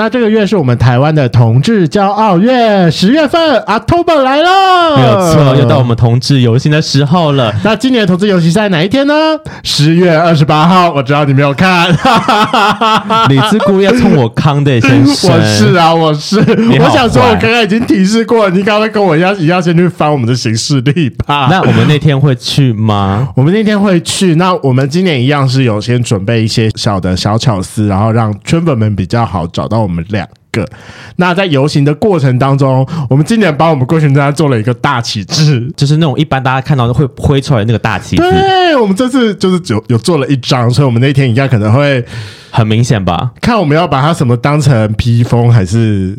那这个月是我们台湾的同志骄傲月，十月份，October 来了，没有错，又到我们同志游行的时候了。那今年的同志游行是在哪一天呢？十月二十八号。我知道你没有看，你是故意要冲我康的先生？我是啊，我是。我想说，我刚刚已经提示过了，你刚刚跟我一样，一样先去翻我们的行事历吧。那我们那天会去吗？我们那天会去。那我们今年一样是有先准备一些小的小巧思，然后让圈粉们比较好找到我们两个。那在游行的过程当中，我们今年把我们贵圈大家做了一个大旗帜，就是那种一般大家看到会挥出来那个大旗帜。对，我们这次就是有有做了一张，所以我们那天应该可能会很明显吧？看我们要把它什么当成披风还是？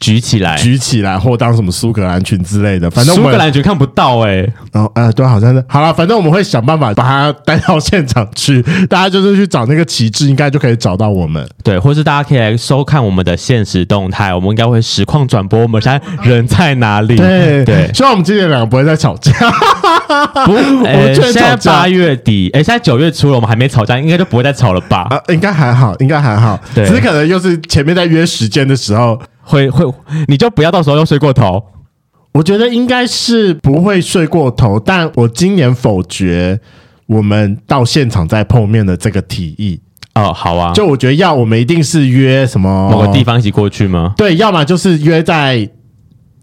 举起来，举起来，或当什么苏格兰裙之类的，反正苏格兰裙看不到哎、欸。哦，呃，对，好像是。好了，反正我们会想办法把它带到现场去，大家就是去找那个旗帜，应该就可以找到我们。对，或是大家可以来收看我们的现实动态，我们应该会实况转播我们现在人在哪里。对对，希望我们今年两个不会再吵架。不，欸、现在八月底，哎、欸，现在九月初了，我们还没吵架，应该就不会再吵了吧？啊，应该还好，应该还好。对，只是可能又是前面在约时间的时候。会会，你就不要到时候又睡过头。我觉得应该是不会睡过头，但我今年否决我们到现场再碰面的这个提议。哦，好啊，就我觉得要我们一定是约什么某个地方一起过去吗？对，要么就是约在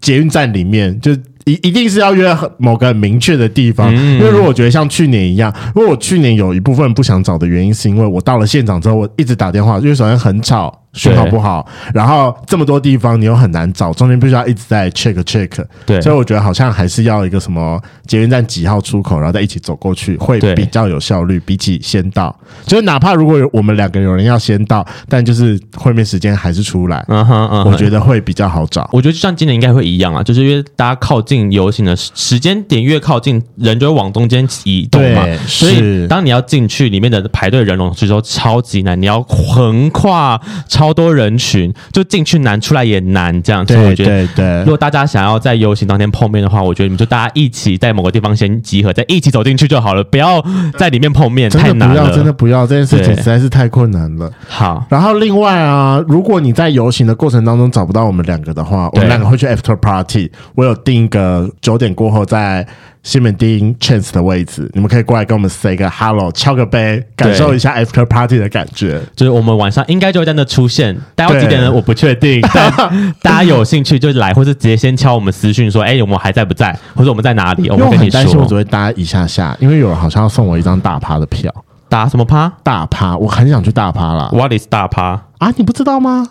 捷运站里面，就一一定是要约某个很明确的地方。嗯，因为如果我觉得像去年一样，因为我去年有一部分不想找的原因，是因为我到了现场之后，我一直打电话，因为首先很吵。讯号不好，然后这么多地方你又很难找，中间必须要一直在 check check。对，所以我觉得好像还是要一个什么捷运站几号出口，然后再一起走过去，会比较有效率。比起先到，就是哪怕如果有我们两个有人要先到，但就是会面时间还是出来，嗯哼嗯哼，我觉得会比较好找。我觉得就像今年应该会一样啊，就是因为大家靠近游行的时间点越靠近，人就会往中间移动嘛。所以当你要进去里面的排队人龙，其实都超级难，你要横跨超。多人群，就进去难，出来也难，这样子。所以我觉得，对对，如果大家想要在游行当天碰面的话，我觉得你们就大家一起在某个地方先集合，再一起走进去就好了，不要在里面碰面，太难了。真的不要，真的不要，这件事情实在是太困难了。好，然后另外啊，如果你在游行的过程当中找不到我们两个的话，我们两个会去 after party，我有定一个九点过后在。西门町 Chance 的位置，你们可以过来跟我们 say 个 hello，敲个杯，感受一下 after party 的感觉。就是我们晚上应该就会在那出现，待会几点呢？我不确定。但大家有兴趣就来，或是直接先敲我们私讯说，哎、欸，我们还在不在？或者我们在哪里？我们跟你说。我只会搭一下下，因为有人好像要送我一张大趴的票。打什么趴？大趴，我很想去大趴啦。What is 大趴啊？你不知道吗？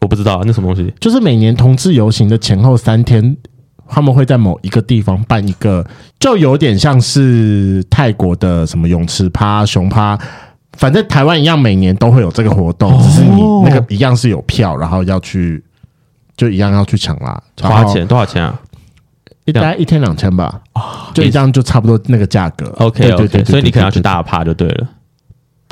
我不知道，那什么东西？就是每年同志游行的前后三天。他们会在某一个地方办一个，就有点像是泰国的什么泳池趴、熊趴，反正台湾一样，每年都会有这个活动，只是你那个一样是有票，然后要去，就一样要去抢啦。花钱多少钱啊？一大概一天两千吧，就一张就差不多那个价格。OK，对对对，所以你可能要去大趴就对了。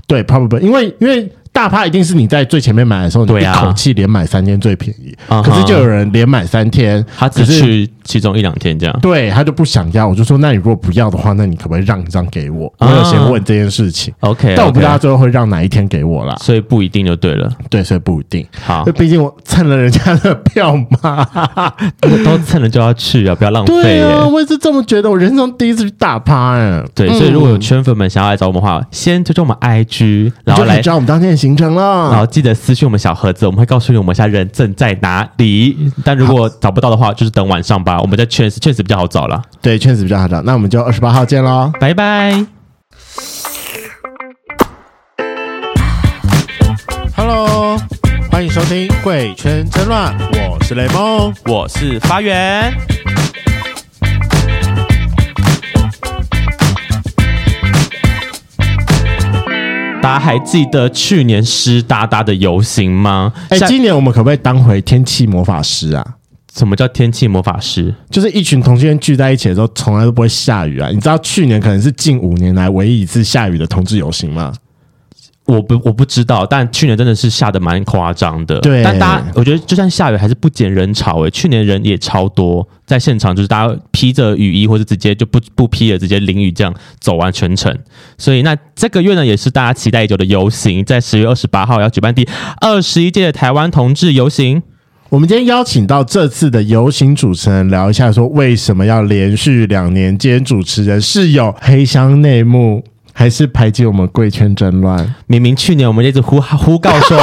对，probably，因为因为。大趴一定是你在最前面买的时候，你一口气连买三天最便宜。啊、可是就有人连买三天，他只去其中一两天这样。对，他就不想要，我就说，那你如果不要的话，那你可不可以让一张给我？我有先问这件事情。Uh, OK，但我不知道他最后会让哪一天给我啦，所以不一定就对了。对，所以不一定。好，毕竟我蹭了人家的票嘛，都蹭了就要去啊，不要浪费。对啊，我也是这么觉得。我人生第一次去大趴哎。对，所以如果有圈粉们想要来找我们的话，先追踪我们 IG，然后来找我们当天的行程了。然后记得私信我们小盒子，我们会告诉你我们现在人正在哪里。但如果找不到的话，就是等晚上吧。我们在确实确实比较好找了，对，确实比较好找。那我们就二十八号见喽，拜拜。Hello，欢迎收听《贵圈真乱》，我是雷梦，我是发源。大家还记得去年湿哒哒的游行吗？哎、欸，今年我们可不可以当回天气魔法师啊？什么叫天气魔法师？就是一群同性恋聚在一起的时候，从来都不会下雨啊！你知道去年可能是近五年来唯一一次下雨的同志游行吗？我不我不知道，但去年真的是下得蛮夸张的。对，但大家我觉得就算下雨还是不减人潮诶、欸，去年人也超多，在现场就是大家披着雨衣或者直接就不不披了，直接淋雨这样走完全程。所以那这个月呢，也是大家期待已久的游行，在十月二十八号要举办第二十一届的台湾同志游行。我们今天邀请到这次的游行主持人聊一下，说为什么要连续两年兼主持人，是有黑箱内幕。还是排挤我们贵圈争乱？明明去年我们一直呼呼告说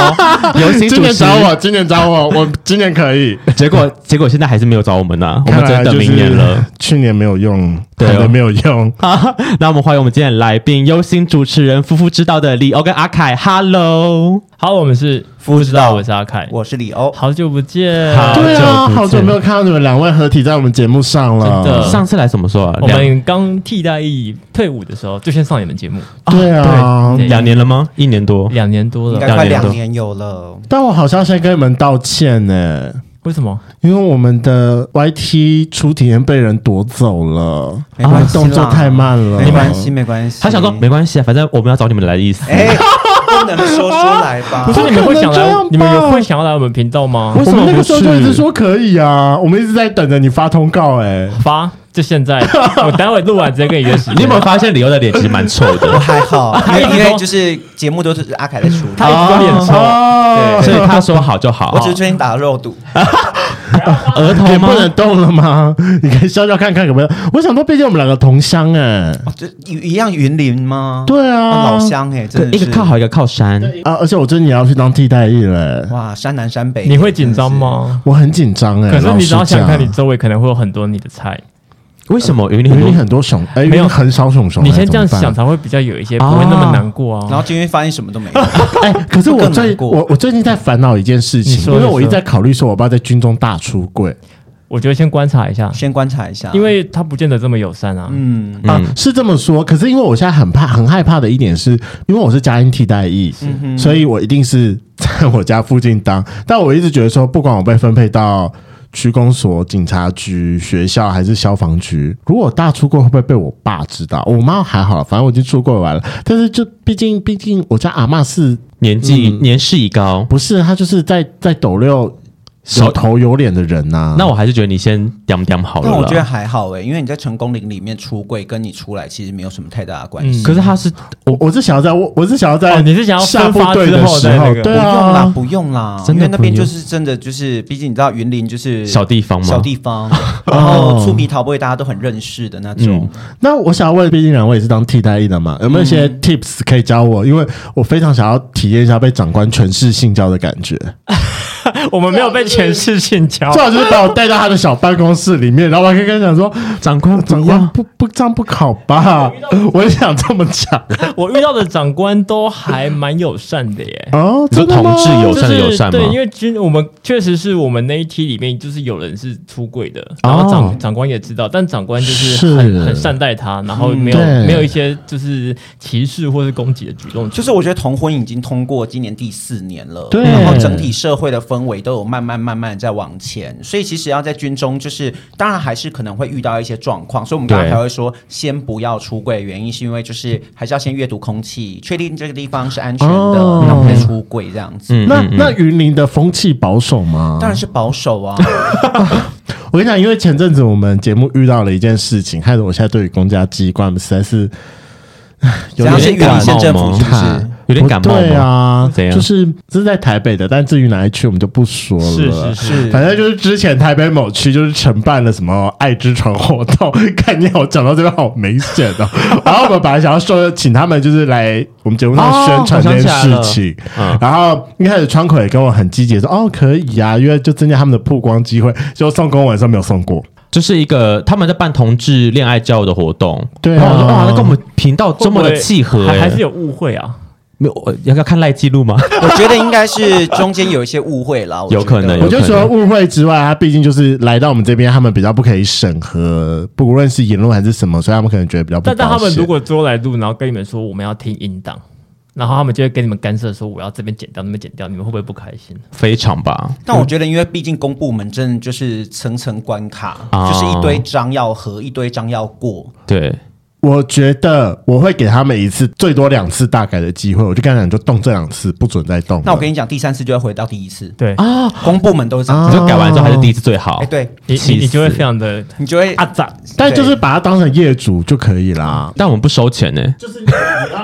游行主持人，今年找我，今年找我，我今年可以。结果结果现在还是没有找我们呢、啊，我们真的明年了。去年没有用，对、哦，没有用。好，那我们欢迎我们今天的来宾，游行主持人夫妇知道的李欧跟阿凯。Hello，好，我们是。不知道，我是阿凯，我是李欧，好久不见，对啊，好久没有看到你们两位合体在我们节目上了。真的，上次来什么时候啊？我们刚替代役退伍的时候就先上你们节目。对啊，两年了吗？一年多，两年多了，应该快两年有了。但我好像先跟你们道歉呢。为什么？因为我们的 YT 出体验被人夺走了，啊，动作太慢了。没关系，没关系。他想说没关系啊，反正我们要找你们来的意思。不能说出来吧？不是你们会想来？你们有会想要来我们频道吗？为什么那个时候就一直说可以啊？我们一直在等着你发通告，哎，发就现在。我待会录完直接跟你约时间。你有没有发现李欧的脸其实蛮臭的？我还好，因为因为就是节目都是阿凯在出，他一直脸臭，对，所以他说好就好。我只是最近打了肉毒。额头也不能动了吗？你可以笑笑看看有没有？我想说，毕竟我们两个同乡哎，这一样云林吗？对啊，老乡哎，真的一个靠海，一个靠山啊！而且我最近也要去当替代役了。哇，山南山北，你会紧张吗？我很紧张哎。可是你只要想看，你周围可能会有很多你的菜。为什么云林云林很多熊？哎，没有很少熊熊。你先这样想才会比较有一些，不会那么难过啊。然后今天发现什么都没有。哎，可是我最我我最近在烦恼一件事情，因为我一直在考虑说，我爸在军中大出柜。我觉得先观察一下，先观察一下，因为他不见得这么友善啊。嗯啊，是这么说。可是因为我现在很怕、很害怕的一点是，因为我是家庭替代役，所以我一定是在我家附近当。但我一直觉得说，不管我被分配到区公所、警察局、学校还是消防局，如果我大出柜，会不会被我爸知道？我妈还好，反正我已经出柜完了。但是就毕竟，毕竟我家阿嬷是年纪年事已高，不是她就是在在斗六。有头有脸的人呐、啊，那我还是觉得你先掂掂好了。但我觉得还好哎、欸，因为你在成功林里面出柜，跟你出来其实没有什么太大的关系、嗯。可是他是我，我是想要在，我我是想要在、哦，你是想要下部队的时候，对啊，不用啦，不用啦，因为那边就是真的就是，毕竟你知道云林就是小地方嘛，小地方，然后粗皮桃不会大家都很认识的那种。嗯、那我想要问，毕竟两位也是当替代役的嘛，有没有一些 tips 可以教我？因为我非常想要体验一下被长官权势性交的感觉。我们没有被全世性教，最好就是把我带到他的小办公室里面，然后我还可以跟他讲说：“长官，长官不不这样不好吧？”我也想这么讲。我遇到的长官都还蛮友善的耶。哦，就同志友善的友善吗？对，因为军我们确实是我们那一期里面就是有人是出柜的，然后长长官也知道，但长官就是很很善待他，然后没有没有一些就是歧视或是攻击的举动。就是我觉得同婚已经通过今年第四年了，对，然后整体社会的氛围都有慢慢慢慢在往前，所以其实要在军中，就是当然还是可能会遇到一些状况，所以我们刚才才会说先不要出柜，原因是因为就是还是要先阅读空气，确定这个地方是安全的，然后再出柜这样子。嗯、那那云林的风气保守吗？当然是保守啊！我跟你讲，因为前阵子我们节目遇到了一件事情，害得我现在对于公家机关实在是。有点感冒吗？有点感冒对啊，怎样？就是这是在台北的，但至于哪一区我们就不说了。是是是，反正就是之前台北某区就是承办了什么爱之船活动，看你我讲到这边好明显哦。然后我们本来想要说请他们就是来我们节目上宣传这件事情，然后一开始窗口也跟我很积极说哦可以啊，因为就增加他们的曝光机会，就送公文，上没有送过。就是一个他们在办同志恋爱交友的活动，对啊，哇，那跟我们频道这么的契合，还还是有误会啊？没有，要要看赖记录吗？我觉得应该是中间有一些误会了，有可能。我就说误会之外，他毕竟就是来到我们这边，他们比较不可以审核，不论是言论还是什么，所以他们可能觉得比较不。但但他们如果多来录，然后跟你们说我们要听音档。然后他们就会跟你们干涉，说我要这边剪掉，那边剪掉，你们会不会不开心？非常吧。但我觉得，因为毕竟公部门真的就是层层关卡，嗯、就是一堆章要合，一堆章要过。对。我觉得我会给他们一次最多两次大改的机会，我就跟他讲，就动这两次，不准再动。那我跟你讲，第三次就要回到第一次。对啊，公部门都是这样，你就改完之后还是第一次最好。哎，对，你你你就会非常的，你就会啊咋？但就是把它当成业主就可以啦。但我们不收钱呢，就是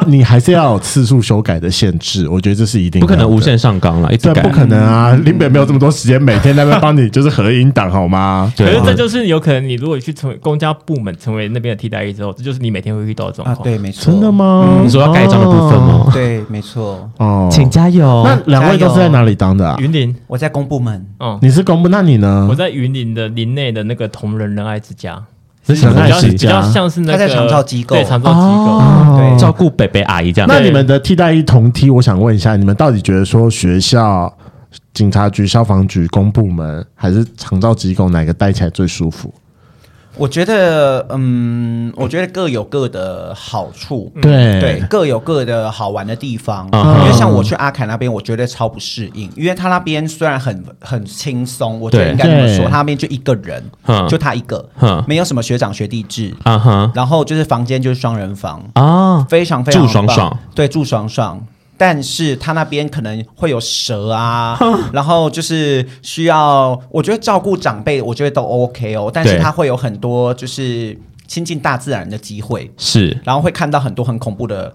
你还是要有次数修改的限制，我觉得这是一定不可能无限上纲了，一直改不可能啊！林北没有这么多时间，每天在那边帮你就是合音档好吗？可是这就是有可能，你如果去成为公家部门，成为那边的替代役之后，这就是你每天会遇到的状况。啊，对，没错。真的吗？你说要盖章的部分吗？对，没错。哦，请加油。那两位都是在哪里当的啊？云林，我在公部门。哦，你是公部，那你呢？我在云林的林内的那个同仁仁爱之家，仁爱之家比较像是那个长照机构，对，长照机构，对，照顾北北阿姨这样。那你们的替代一同梯，我想问一下，你们到底觉得说学校、警察局、消防局、公部门还是长照机构，哪个待起来最舒服？我觉得，嗯，我觉得各有各的好处，对。对，各有各的好玩的地方。嗯、因为像我去阿凯那边，我觉得超不适应，因为他那边虽然很很轻松，我觉得应该这么说，他那边就一个人，嗯、就他一个，嗯、没有什么学长学弟制，嗯、然后就是房间就是双人房。啊，非常非常住爽爽，对，住爽爽。但是他那边可能会有蛇啊，然后就是需要，我觉得照顾长辈，我觉得都 OK 哦。但是他会有很多就是亲近大自然的机会，是，然后会看到很多很恐怖的。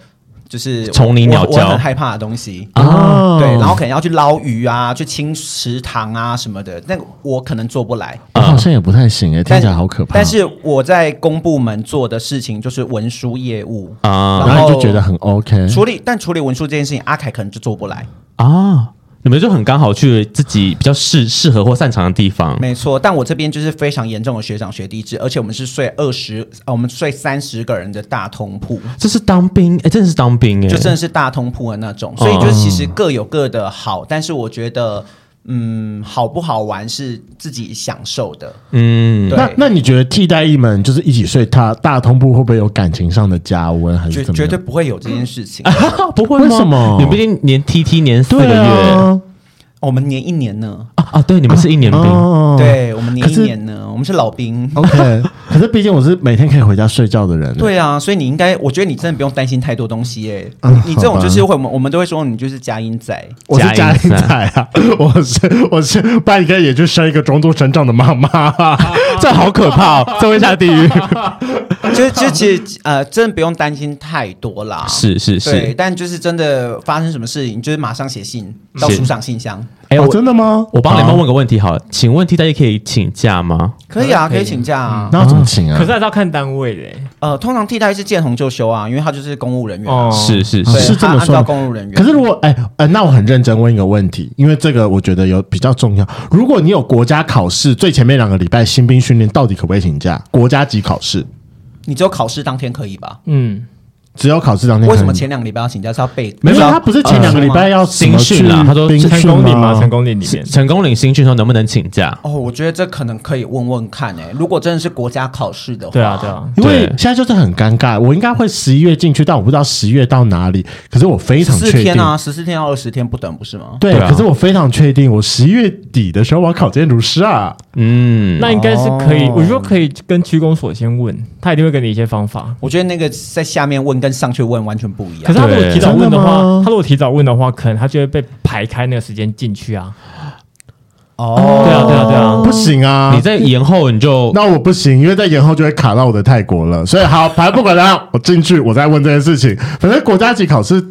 就是丛林鸟叫，我很害怕的东西。啊，对，然后可能要去捞鱼啊，去清池塘啊什么的，那我可能做不来，好像也不太行哎，听起来好可怕。但是我在公部门做的事情就是文书业务。啊，然后就觉得很 OK 处理，但处理文书这件事情，阿凯可能就做不来。啊。你们就很刚好去自己比较适适合或擅长的地方，没错。但我这边就是非常严重的学长学弟制，而且我们是睡二十，我们睡三十个人的大通铺，这是当兵哎、欸，真的是当兵哎、欸，就真的是大通铺的那种。所以就是其实各有各的好，但是我觉得，嗯，好不好玩是自己享受的。嗯，那那你觉得替代一门就是一起睡他大通铺，会不会有感情上的加温，还是怎么？绝对不会有这件事情，不会？为什么？你们毕竟连 T T 年四个月。我们年一年呢？啊啊，对，你们是一年兵，对我们年一年呢，我们是老兵。OK，可是毕竟我是每天可以回家睡觉的人。对啊，所以你应该，我觉得你真的不用担心太多东西哎。你这种就是会，我们我们都会说你就是佳音仔，我是佳音仔啊，我 是我是，不然你可以也就生一个中度成长的妈妈，这好可怕哦，这会下地狱。就就其实呃，真的不用担心太多啦。是是是，对，但就是真的发生什么事情，就是马上写信到署长信箱。哎，我真的吗？我帮你们问个问题好了，请问替代役可以请假吗？可以啊，可以请假啊。那要怎么请啊？可是还是要看单位的。呃，通常替代役是见红就休啊，因为他就是公务人员。是是是，是这么说。公务人员。可是如果哎哎，那我很认真问一个问题，因为这个我觉得有比较重要。如果你有国家考试，最前面两个礼拜新兵训练，到底可不可以请假？国家级考试，你只有考试当天可以吧？嗯。只有考试当天。为什么前两个礼拜要请假？是要备？没有，他不是前两个礼拜要新训啦。他说成功岭吗，成功岭里面，成功岭新训说能不能请假？哦，我觉得这可能可以问问看诶。如果真的是国家考试的话，对啊对啊，因为现在就是很尴尬。我应该会十一月进去，但我不知道十一月到哪里。可是我非常确定，十四天啊，十四天到二十天不等，不是吗？对，可是我非常确定，我十一月底的时候我要考建筑师啊。嗯，那应该是可以。我觉得可以跟区公所先问，他一定会给你一些方法。我觉得那个在下面问跟上去问完全。不一样。可是他如果提早问的话，他如果提早问的话，可能他就会被排开那个时间进去啊。哦，对啊，对啊，对啊，不行啊！你在延后你就那我不行，因为在延后就会卡到我的泰国了。所以好，反正不管怎样，我进去，我再问这件事情。反正国家级考试。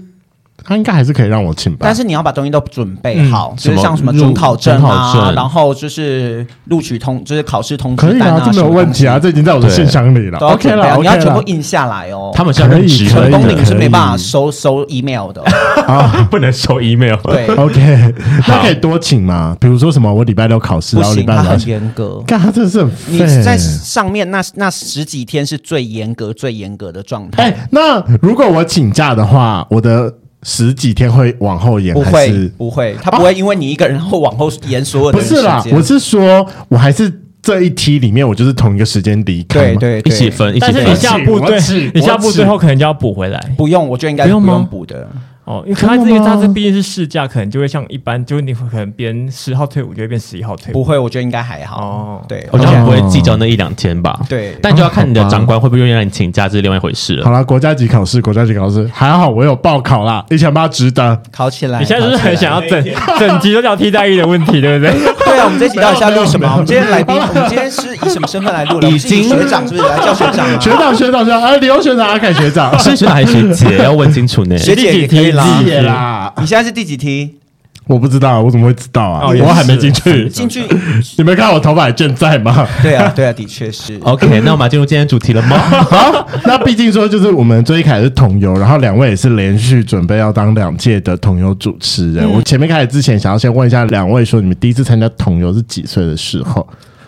他应该还是可以让我请吧，但是你要把东西都准备好，就是像什么准考证啊，然后就是录取通，就是考试通知单啊，这没有问题啊，这已经在我的信箱里了。OK 了，你要全部印下来哦。他们现在可以，成功岭是没办法收收 email 的 啊，不能收 email。对，OK，那可以多请吗？比如说什么，我礼拜六考试，然后礼拜六很严格。干，他真的是很你在上面那那十几天是最严格、最严格的状态。哎，那如果我请假的话，我的。十几天会往后延，不会不会，他不会因为你一个人然后往后延所有的时间。不是啦，我是说我还是这一梯里面，我就是同一个时间离开，对对，一起分。但是你下部队，你下部最后可能就要补回来。不用，我觉得应该不用补的。哦，因为他这个他这毕竟是试驾，可能就会像一般，就是你会可能编十号退伍就会变十一号退伍。不会，我觉得应该还好。哦，对，我觉得不会计较那一两天吧。对，但就要看你的长官会不会愿意让你请假，这是另外一回事了。好了，国家级考试，国家级考试还好，我有报考啦，一千八值得考起来。你现在是不是很想要整 整集都叫替代役的问题，对不对？对啊，我们这集到底是要录什么？我们今天来宾，我们今天是以什么身份来录的？已经学长是不是来叫学长？学长，学长，学长，啊，李欧学长，阿凯学长，是学长还是学姐？要问清楚呢。学姐也可以啦。你现在是第几梯？我不知道，我怎么会知道啊？我还没进去。进去，你没看我头发还健在吗？对啊，对啊，的确是。OK，那我们进入今天主题了吗？好，那毕竟说就是我们最一开始是统游，然后两位也是连续准备要当两届的统游主持人。我前面开始之前，想要先问一下两位，说你们第一次参加统游是几岁的时候？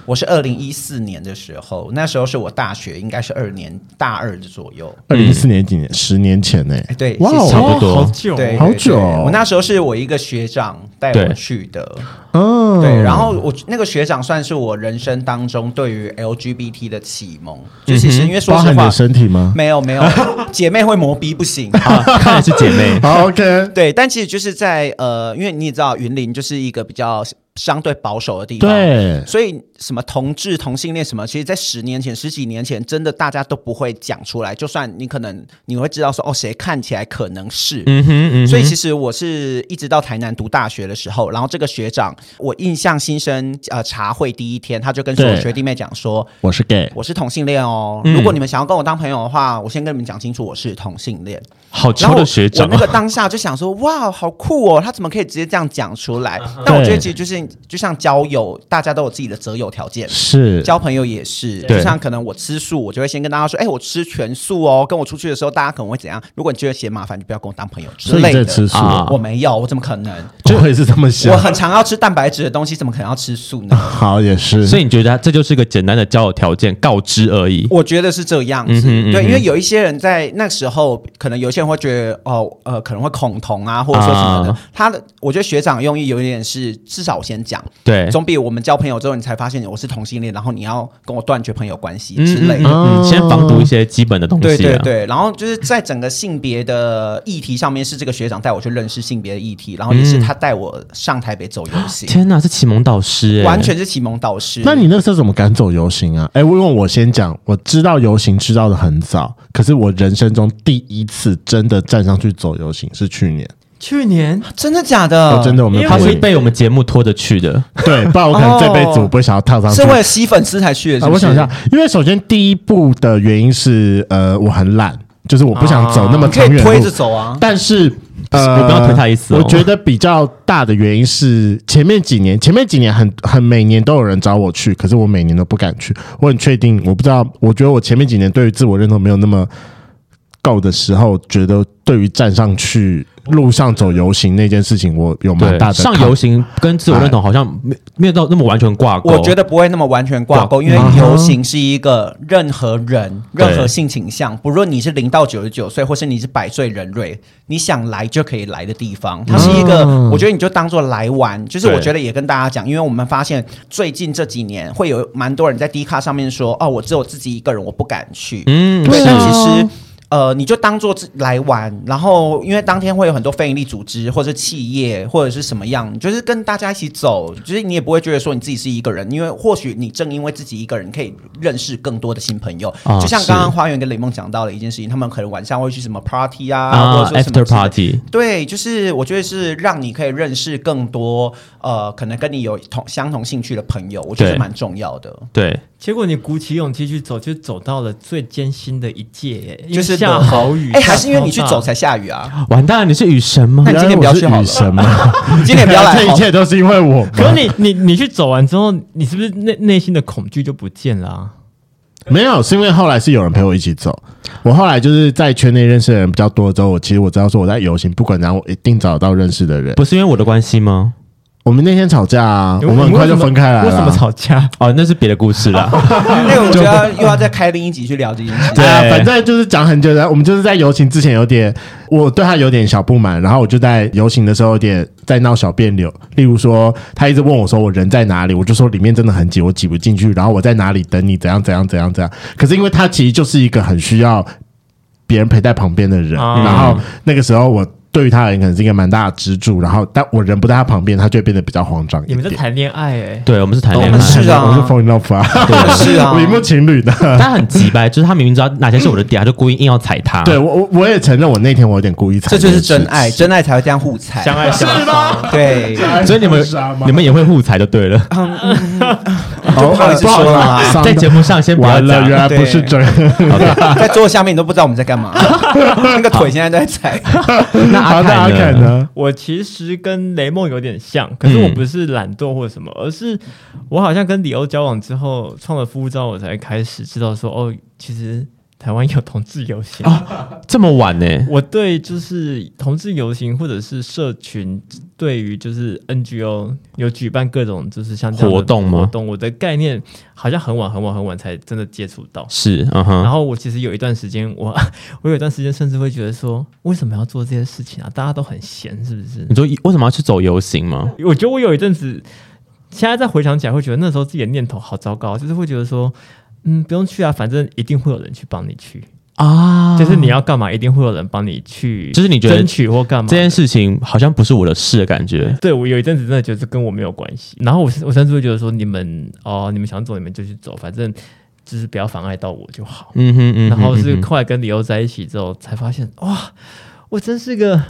我是二零一四年的时候，那时候是我大学，应该是二年大二的左右。二零一四年几年？十年前呢？对，哇，差不多，好久，对，好久。我那时候是我一个学长带我去的，嗯，对。然后我那个学长算是我人生当中对于 LGBT 的启蒙，就其实因为说实话，身体吗？没有，没有，姐妹会磨逼不行，看来是姐妹。好，OK，对。但其实就是在呃，因为你也知道，云林就是一个比较。相对保守的地方，对，所以什么同志、同性恋什么，其实，在十年前、十几年前，真的大家都不会讲出来。就算你可能你会知道说，哦，谁看起来可能是，嗯哼，嗯哼。所以其实我是一直到台南读大学的时候，然后这个学长，我印象新生呃茶会第一天，他就跟所有学弟妹讲说，我是 gay，我是同性恋哦。嗯、如果你们想要跟我当朋友的话，我先跟你们讲清楚，我是同性恋。好抽的学长，我那个当下就想说，哇，好酷哦，他怎么可以直接这样讲出来？但我觉得其实就是就像交友，大家都有自己的择友条件，是交朋友也是。就像可能我吃素，我就会先跟大家说，哎，我吃全素哦。跟我出去的时候，大家可能会怎样？如果你觉得嫌麻烦，就不要跟我当朋友之类的。吃素，我没有，我怎么可能？就会是这么想。我很常要吃蛋白质的东西，怎么可能要吃素呢？好，也是。所以你觉得这就是一个简单的交友条件，告知而已？我觉得是这样子。对，因为有一些人在那时候，可能有些人会觉得，哦。呃，可能会恐同啊，或者说什么的。他的，我觉得学长用意有一点是，至少我先讲，对，总比我们交朋友之后你才发现我是同性恋，然后你要跟我断绝朋友关系之类的。嗯，先防毒一些基本的东西。对对对，然后就是在整个性别的议题上面，是这个学长带我去认识性别的议题，然后也是他带我上台北走游行。天哪，是启蒙导师，完全是启蒙导师。那你那时候怎么敢走游行啊？哎，因为我先讲，我知道游行知道的很早，可是我人生中第一次真的站上去走游行是。去年，去年真的假的？哦、真的，我们他是被我们节目拖着去的。对，不然我可能这辈子我不会想要踏上去。是为了吸粉丝才去的是是？啊，我想一下，因为首先第一步的原因是，呃，我很懒，就是我不想走那么长远，可以推着走啊。但是，呃，我不要推他一次，哦。我觉得比较大的原因是前面几年，前面几年很很每年都有人找我去，可是我每年都不敢去。我很确定，我不知道，我觉得我前面几年对于自我认同没有那么够的时候，觉得对于站上去路上走游行那件事情，我有蛮大的上游行跟自我认同好像没没有到那么完全挂钩。我觉得不会那么完全挂钩，因为游行是一个任何人、任何性倾向，不论你是零到九十九岁，或是你是百岁人瑞，你想来就可以来的地方。它是一个，我觉得你就当做来玩。就是我觉得也跟大家讲，因为我们发现最近这几年会有蛮多人在 D 卡上面说：“哦，我只有自己一个人，我不敢去。”嗯，对，但其实。呃，你就当做来玩，然后因为当天会有很多非营利组织或者是企业或者是什么样，就是跟大家一起走，就是你也不会觉得说你自己是一个人，因为或许你正因为自己一个人可以认识更多的新朋友，哦、就像刚刚花园跟雷梦讲到的一件事情，他们可能晚上会去什么 party 啊，啊或者说什么 after party，对，就是我觉得是让你可以认识更多呃，可能跟你有同相同兴趣的朋友，我觉得蛮重要的。对，结果你鼓起勇气去走，就走到了最艰辛的一届，就是。下好雨，哎，还是因为你去走才下雨啊？完蛋了，你是雨神吗？那你今天不要去好了。雨神吗？今天不要来，这一切都是因为我。可是你你你去走完之后，你是不是内内心的恐惧就不见了啊？没有，是因为后来是有人陪我一起走。我后来就是在圈内认识的人比较多之后，我其实我知道说我在游行，不管怎样，我一定找到认识的人。不是因为我的关系吗？我们那天吵架啊，我们很快就分开来了。为什么吵架？哦，那是别的故事了。那个我觉得又要再开另一集去聊这件事。对啊，反正就是讲很久的。我们就是在游行之前有点，我对他有点小不满，然后我就在游行的时候有点在闹小别扭。例如说，他一直问我说我人在哪里，我就说里面真的很挤，我挤不进去。然后我在哪里等你？怎样怎样怎样怎样。可是因为他其实就是一个很需要别人陪在旁边的人，然后那个时候我。对于他而言可能是一个蛮大的支柱，然后但我人不在他旁边，他就会变得比较慌张。你们在谈恋爱哎？对，我们是谈恋爱，我们是啊，我是 fall in love 啊，对，是啊，我一幕情侣的。他很急掰，就是他明明知道哪些是我的点，他就故意硬要踩他。对我，我我也承认，我那天我有点故意踩。这就是真爱，真爱才会这样互踩，相爱相杀。对，所以你们你们也会互踩就对了。不好意思说了，在节目上先不要讲，原来不是真。在桌子下面你都不知道我们在干嘛，那个腿现在都在踩。那阿凯呢？我其实跟雷梦有点像，可是我不是懒惰或者什么，而是我好像跟李欧交往之后创了夫照，我才开始知道说哦，其实。台湾有同志游行啊，这么晚呢？我对就是同志游行或者是社群，对于就是 NGO 有举办各种就是像这样活动吗？活动，我的概念好像很晚很晚很晚才真的接触到。是，嗯哼。然后我其实有一段时间，我 我有一段时间甚至会觉得说，为什么要做这些事情啊？大家都很闲，是不是？你说为什么要去走游行吗？我觉得我有一阵子，现在再回想起来，会觉得那时候自己的念头好糟糕，就是会觉得说。嗯，不用去啊，反正一定会有人去帮你去啊。就是你要干嘛，一定会有人帮你去。就是你觉得争取或干嘛，这件事情好像不是我的事的感觉。对，我有一阵子真的觉得跟我没有关系。然后我我甚至会觉得说，你们哦，你们想走你们就去走，反正就是不要妨碍到我就好。嗯哼嗯哼。然后是后来跟李欧在一起之后，才发现哇，我真是个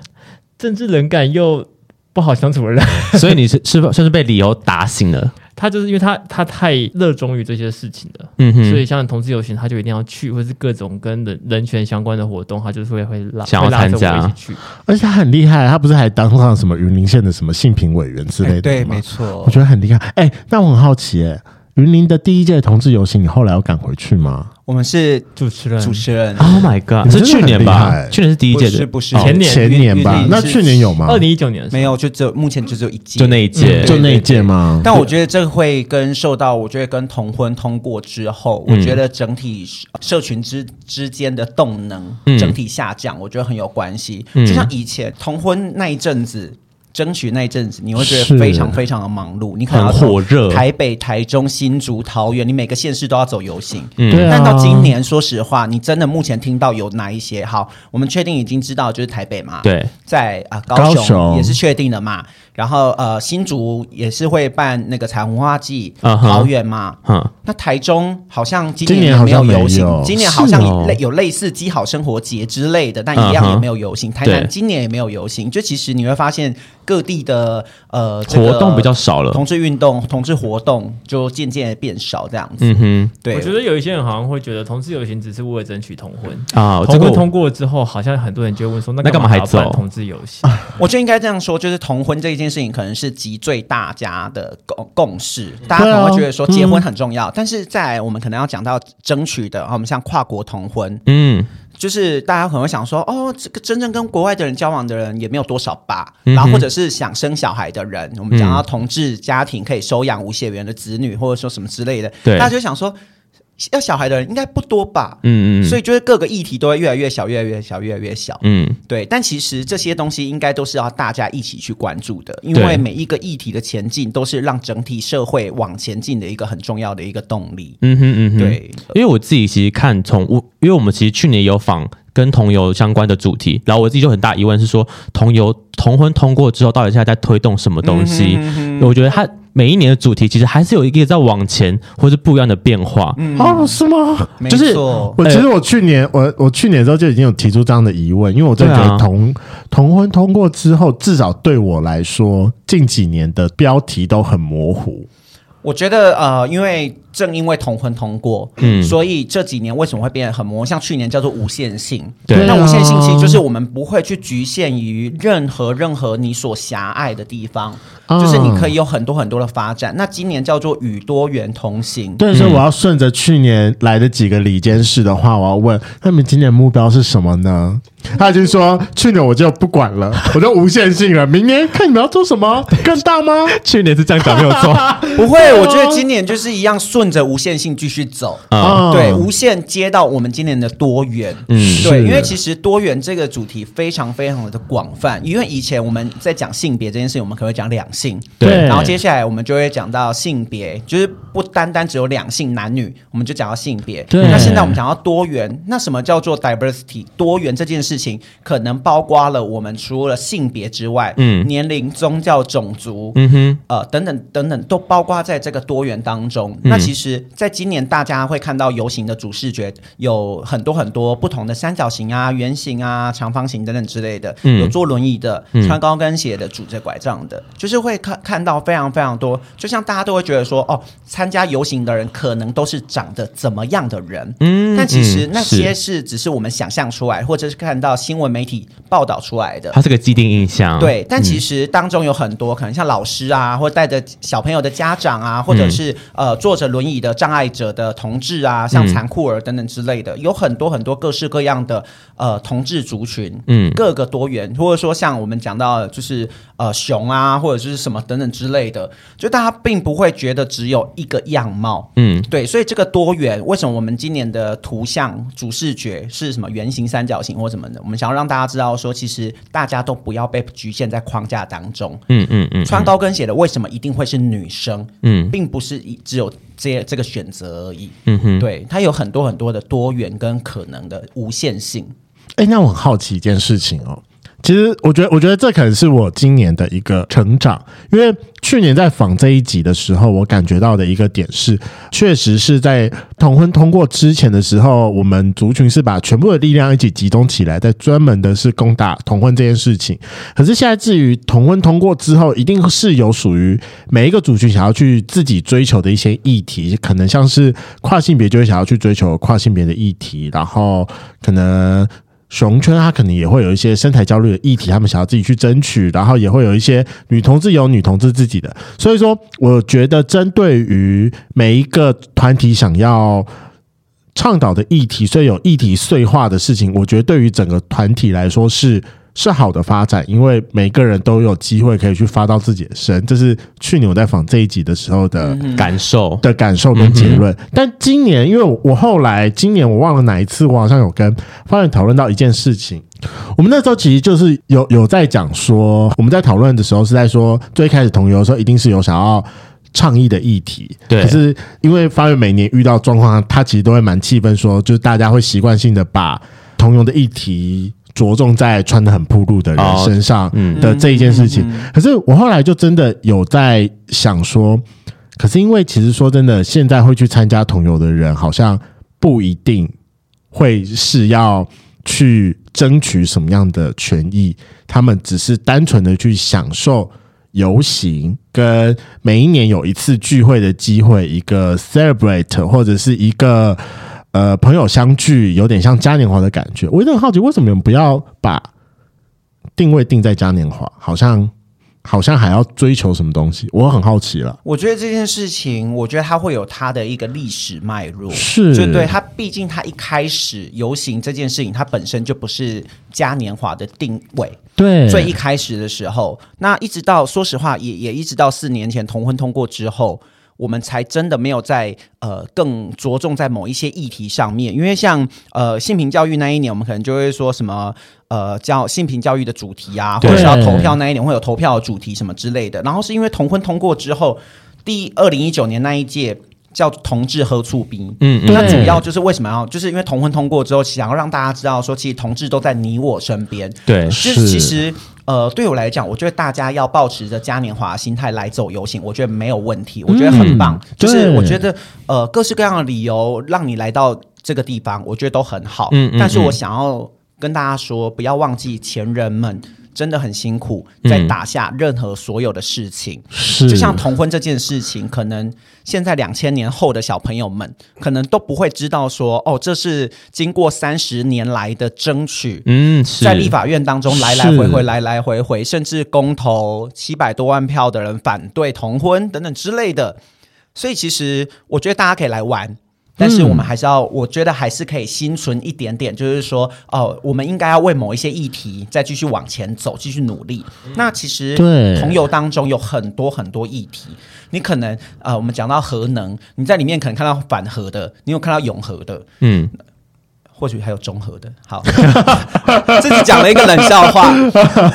政治冷感又不好相处的人。所以你是是不算是被李欧打醒了？他就是因为他他太热衷于这些事情了，嗯哼，所以像同志游行，他就一定要去，或是各种跟人人权相关的活动，他就是会会拉想要参加，一起去。而且他很厉害，他不是还当上什么云林县的什么性平委员之类的对，没错，我觉得很厉害。哎、欸，那我很好奇、欸，哎，云林的第一届同志游行，你后来有赶回去吗？我们是主持人，主持人。Oh my god！是去年吧？去年是第一届的，是不是前年？前年吧？那去年有吗？二零一九年没有，就只有目前就只有一届，就那一届，就那一届吗？但我觉得这会跟受到，我觉得跟同婚通过之后，我觉得整体社群之之间的动能整体下降，我觉得很有关系。就像以前同婚那一阵子。争取那一阵子，你会觉得非常非常的忙碌，你可能要火热，台北、台中、新竹、桃园，你每个县市都要走游行。嗯，但到今年，说实话，你真的目前听到有哪一些？好，我们确定已经知道就是台北嘛，对，在啊高雄也是确定的嘛。然后呃新竹也是会办那个彩虹文化祭，桃园嘛，嗯，那台中好像今年也没有游行，今年好像类有类似基好生活节之类的，但一样也没有游行。台南今年也没有游行，就其实你会发现。各地的呃活动比较少了，同志运动、同志活动就渐渐变少，这样子。嗯哼，对，我觉得有一些人好像会觉得同志游行只是为了争取同婚啊。同婚通过之后，好像很多人就会问说，那干嘛还走同志游行？我觉得应该这样说，就是同婚这一件事情可能是集最大家的共共识，大家可能会觉得说结婚很重要，但是在我们可能要讲到争取的，我们像跨国同婚，嗯。就是大家可能会想说，哦，这个真正跟国外的人交往的人也没有多少吧，嗯、然后或者是想生小孩的人，我们讲到同志家庭可以收养无血缘的子女，或者说什么之类的，对大家就想说。要小孩的人应该不多吧？嗯嗯，所以就是各个议题都会越来越小，越来越小，越来越小。嗯，对。但其实这些东西应该都是要大家一起去关注的，因为每一个议题的前进都是让整体社会往前进的一个很重要的一个动力。嗯哼嗯哼，对。因为我自己其实看从我，因为我们其实去年有访跟同游相关的主题，然后我自己就很大疑问是说，同游同婚通过之后，到底现在在推动什么东西？嗯哼嗯哼，我觉得它。每一年的主题其实还是有一个在往前，或是不一样的变化。嗯，哦，是吗？就是错我其实我去年我我去年的时候就已经有提出这样的疑问，因为我真的觉得同、啊、同婚通过之后，至少对我来说，近几年的标题都很模糊。我觉得呃，因为正因为同婚通过，嗯，所以这几年为什么会变得很模糊？像去年叫做无限性，对，那无限性其实就是我们不会去局限于任何任何你所狭隘的地方。就是你可以有很多很多的发展。那今年叫做与多元同行。对，所以我要顺着去年来的几个里监事的话，我要问他们今年目标是什么呢？他已经说去年我就不管了，我就无限性了。明年看你们要做什么，更大吗？去年是这样讲没有错，不会。我觉得今年就是一样顺着无限性继续走。啊，对，无限接到我们今年的多元。嗯，对，因为其实多元这个主题非常非常的广泛。因为以前我们在讲性别这件事情，我们可能会讲两性。对，然后接下来我们就会讲到性别，就是不不单单只有两性男女，我们就讲到性别。对。那现在我们讲到多元，那什么叫做 diversity？多元这件事情可能包括了我们除了性别之外，嗯，年龄、宗教、种族，嗯哼，呃，等等等等，都包括在这个多元当中。嗯、那其实，在今年大家会看到游行的主视觉有很多很多不同的三角形啊、圆形啊、长方形等等之类的，嗯、有坐轮椅的、穿高跟鞋的、拄着拐杖的，就是会看看到非常非常多。就像大家都会觉得说，哦，参加游行的人可能都是长得怎么样的人，嗯，但其实那些是只是我们想象出来，或者是看到新闻媒体报道出来的，它是个既定印象。对，但其实当中有很多可能像老师啊，或带着小朋友的家长啊，或者是呃坐着轮椅的障碍者的同志啊，像残酷儿等等之类的，有很多很多各式各样的呃同志族群，嗯，各个多元，或者说像我们讲到的就是呃熊啊，或者是什么等等之类的，就大家并不会觉得只有一个样貌，嗯，对，所以这个多元，为什么我们今年的图像主视觉是什么圆形、三角形或什么的？我们想要让大家知道说，其实大家都不要被局限在框架当中，嗯嗯嗯，穿高跟鞋的为什么一定会是女生？嗯，并不是只有这这个选择而已，嗯哼，对，它有很多很多的多元跟可能的无限性。哎，那我很好奇一件事情哦。其实，我觉得，我觉得这可能是我今年的一个成长，因为去年在访这一集的时候，我感觉到的一个点是，确实是在同婚通过之前的时候，我们族群是把全部的力量一起集中起来，在专门的是攻打同婚这件事情。可是现在，至于同婚通过之后，一定是有属于每一个族群想要去自己追求的一些议题，可能像是跨性别就会想要去追求跨性别的议题，然后可能。熊圈，他可能也会有一些身材焦虑的议题，他们想要自己去争取，然后也会有一些女同志有女同志自己的。所以说，我觉得针对于每一个团体想要倡导的议题，所以有议题碎化的事情，我觉得对于整个团体来说是。是好的发展，因为每个人都有机会可以去发到自己的声，这是去年我在访这一集的时候的感受的感受跟结论。但今年，因为我后来今年我忘了哪一次，我好像有跟发源讨论到一件事情。我们那时候其实就是有有在讲说，我们在讨论的时候是在说，最开始同游的时候一定是有想要倡议的议题，对。可是因为发源每年遇到状况，他其实都会蛮气愤，说就是大家会习惯性的把同游的议题。着重在穿的很暴露的人身上的这一件事情，可是我后来就真的有在想说，可是因为其实说真的，现在会去参加同游的人，好像不一定会是要去争取什么样的权益，他们只是单纯的去享受游行跟每一年有一次聚会的机会，一个 celebrate 或者是一个。呃，朋友相聚有点像嘉年华的感觉。我有点好奇，为什么你们不要把定位定在嘉年华？好像好像还要追求什么东西？我很好奇了。我觉得这件事情，我觉得它会有它的一个历史脉络。是，就对它，毕竟它一开始游行这件事情，它本身就不是嘉年华的定位。对，最一开始的时候，那一直到说实话，也也一直到四年前同婚通过之后。我们才真的没有在呃更着重在某一些议题上面，因为像呃性平教育那一年，我们可能就会说什么呃叫性平教育的主题啊，或者是要投票那一年会有投票的主题什么之类的。然后是因为同婚通过之后，第二零一九年那一届叫同志喝醋兵，嗯，嗯，那主要就是为什么要，就是因为同婚通过之后，想要让大家知道说，其实同志都在你我身边，对，就是其实。呃，对我来讲，我觉得大家要保持着嘉年华心态来走游行，我觉得没有问题，我觉得很棒。嗯、就是我觉得，呃，各式各样的理由让你来到这个地方，我觉得都很好。嗯，但是我想要跟大家说，不要忘记前人们。真的很辛苦，在打下任何所有的事情，是。就像同婚这件事情，可能现在两千年后的小朋友们，可能都不会知道说，哦，这是经过三十年来的争取，嗯，在立法院当中来来回回，来来回回，甚至公投七百多万票的人反对同婚等等之类的，所以其实我觉得大家可以来玩。但是我们还是要，我觉得还是可以心存一点点，就是说，哦，我们应该要为某一些议题再继续往前走，继续努力。那其实，对，同游当中有很多很多议题，你可能，呃，我们讲到核能，你在里面可能看到反核的，你有看到永核的，嗯。或许还有综合的。好，自己讲了一个冷笑话。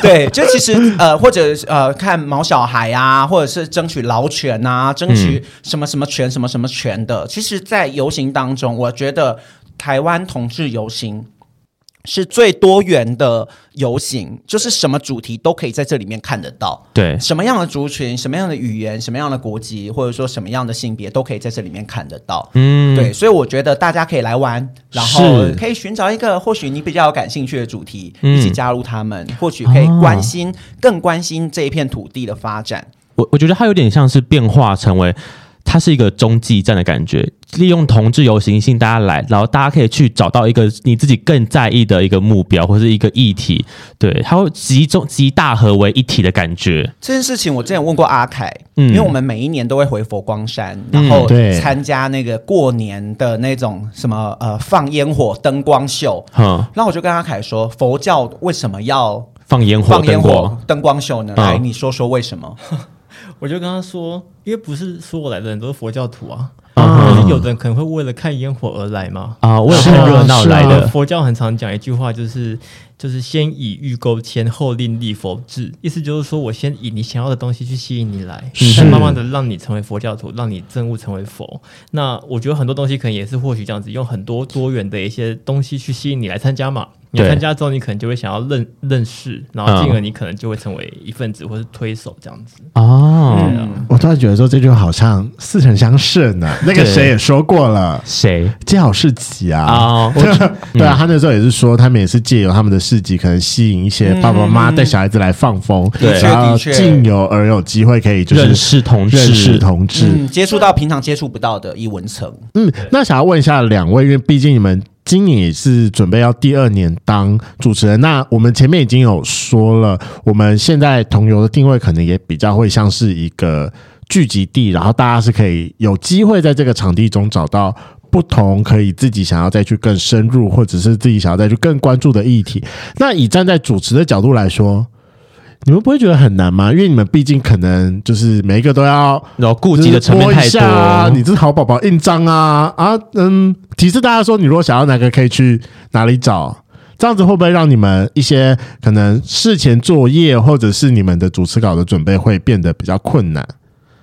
对，就其实呃，或者呃，看毛小孩啊，或者是争取劳权啊，争取什么什么权、什么什么权的。其实，在游行当中，我觉得台湾同志游行。是最多元的游行，就是什么主题都可以在这里面看得到。对，什么样的族群、什么样的语言、什么样的国籍，或者说什么样的性别，都可以在这里面看得到。嗯，对，所以我觉得大家可以来玩，然后可以寻找一个或许你比较有感兴趣的主题，一起加入他们，或许可以关心、哦、更关心这一片土地的发展。我我觉得它有点像是变化成为。它是一个中继站的感觉，利用同志游行性大家来，然后大家可以去找到一个你自己更在意的一个目标或者是一个议题，对，它会集中集大合为一体的感觉。这件事情我之前问过阿凯，嗯，因为我们每一年都会回佛光山，然后参加那个过年的那种什么呃放烟火灯光秀，嗯，然后我就跟阿凯说，佛教为什么要放烟火放烟火灯光秀呢？来，你说说为什么？我就跟他说，因为不是说我来的人都是佛教徒啊，啊可是有的人可能会为了看烟火而来嘛，啊，为了看热闹来的。佛教很常讲一句话，就是就是先以欲勾牵，后令立佛志，意思就是说我先以你想要的东西去吸引你来，再慢慢的让你成为佛教徒，让你证悟成为佛。那我觉得很多东西可能也是或许这样子，用很多多元的一些东西去吸引你来参加嘛。你参加之后，你可能就会想要认认识，然后进而你可能就会成为一份子或是推手这样子。哦，我突然觉得说这句话好像似曾相识呢。那个谁也说过了，谁？接好市集啊。啊，对啊，他那时候也是说，他们也是借由他们的市集，可能吸引一些爸爸妈妈带小孩子来放风，对，然后进而而有机会可以就是认识同志，认识同志，接触到平常接触不到的艺文层。嗯，那想要问一下两位，因为毕竟你们。今年也是准备要第二年当主持人，那我们前面已经有说了，我们现在同游的定位可能也比较会像是一个聚集地，然后大家是可以有机会在这个场地中找到不同可以自己想要再去更深入，或者是自己想要再去更关注的议题。那以站在主持的角度来说。你们不会觉得很难吗？因为你们毕竟可能就是每一个都要，然后顾及的层面太多啊。你这是好宝宝印章啊啊嗯，提示大家说，你如果想要哪个可以去哪里找，这样子会不会让你们一些可能事前作业或者是你们的主持稿的准备会变得比较困难？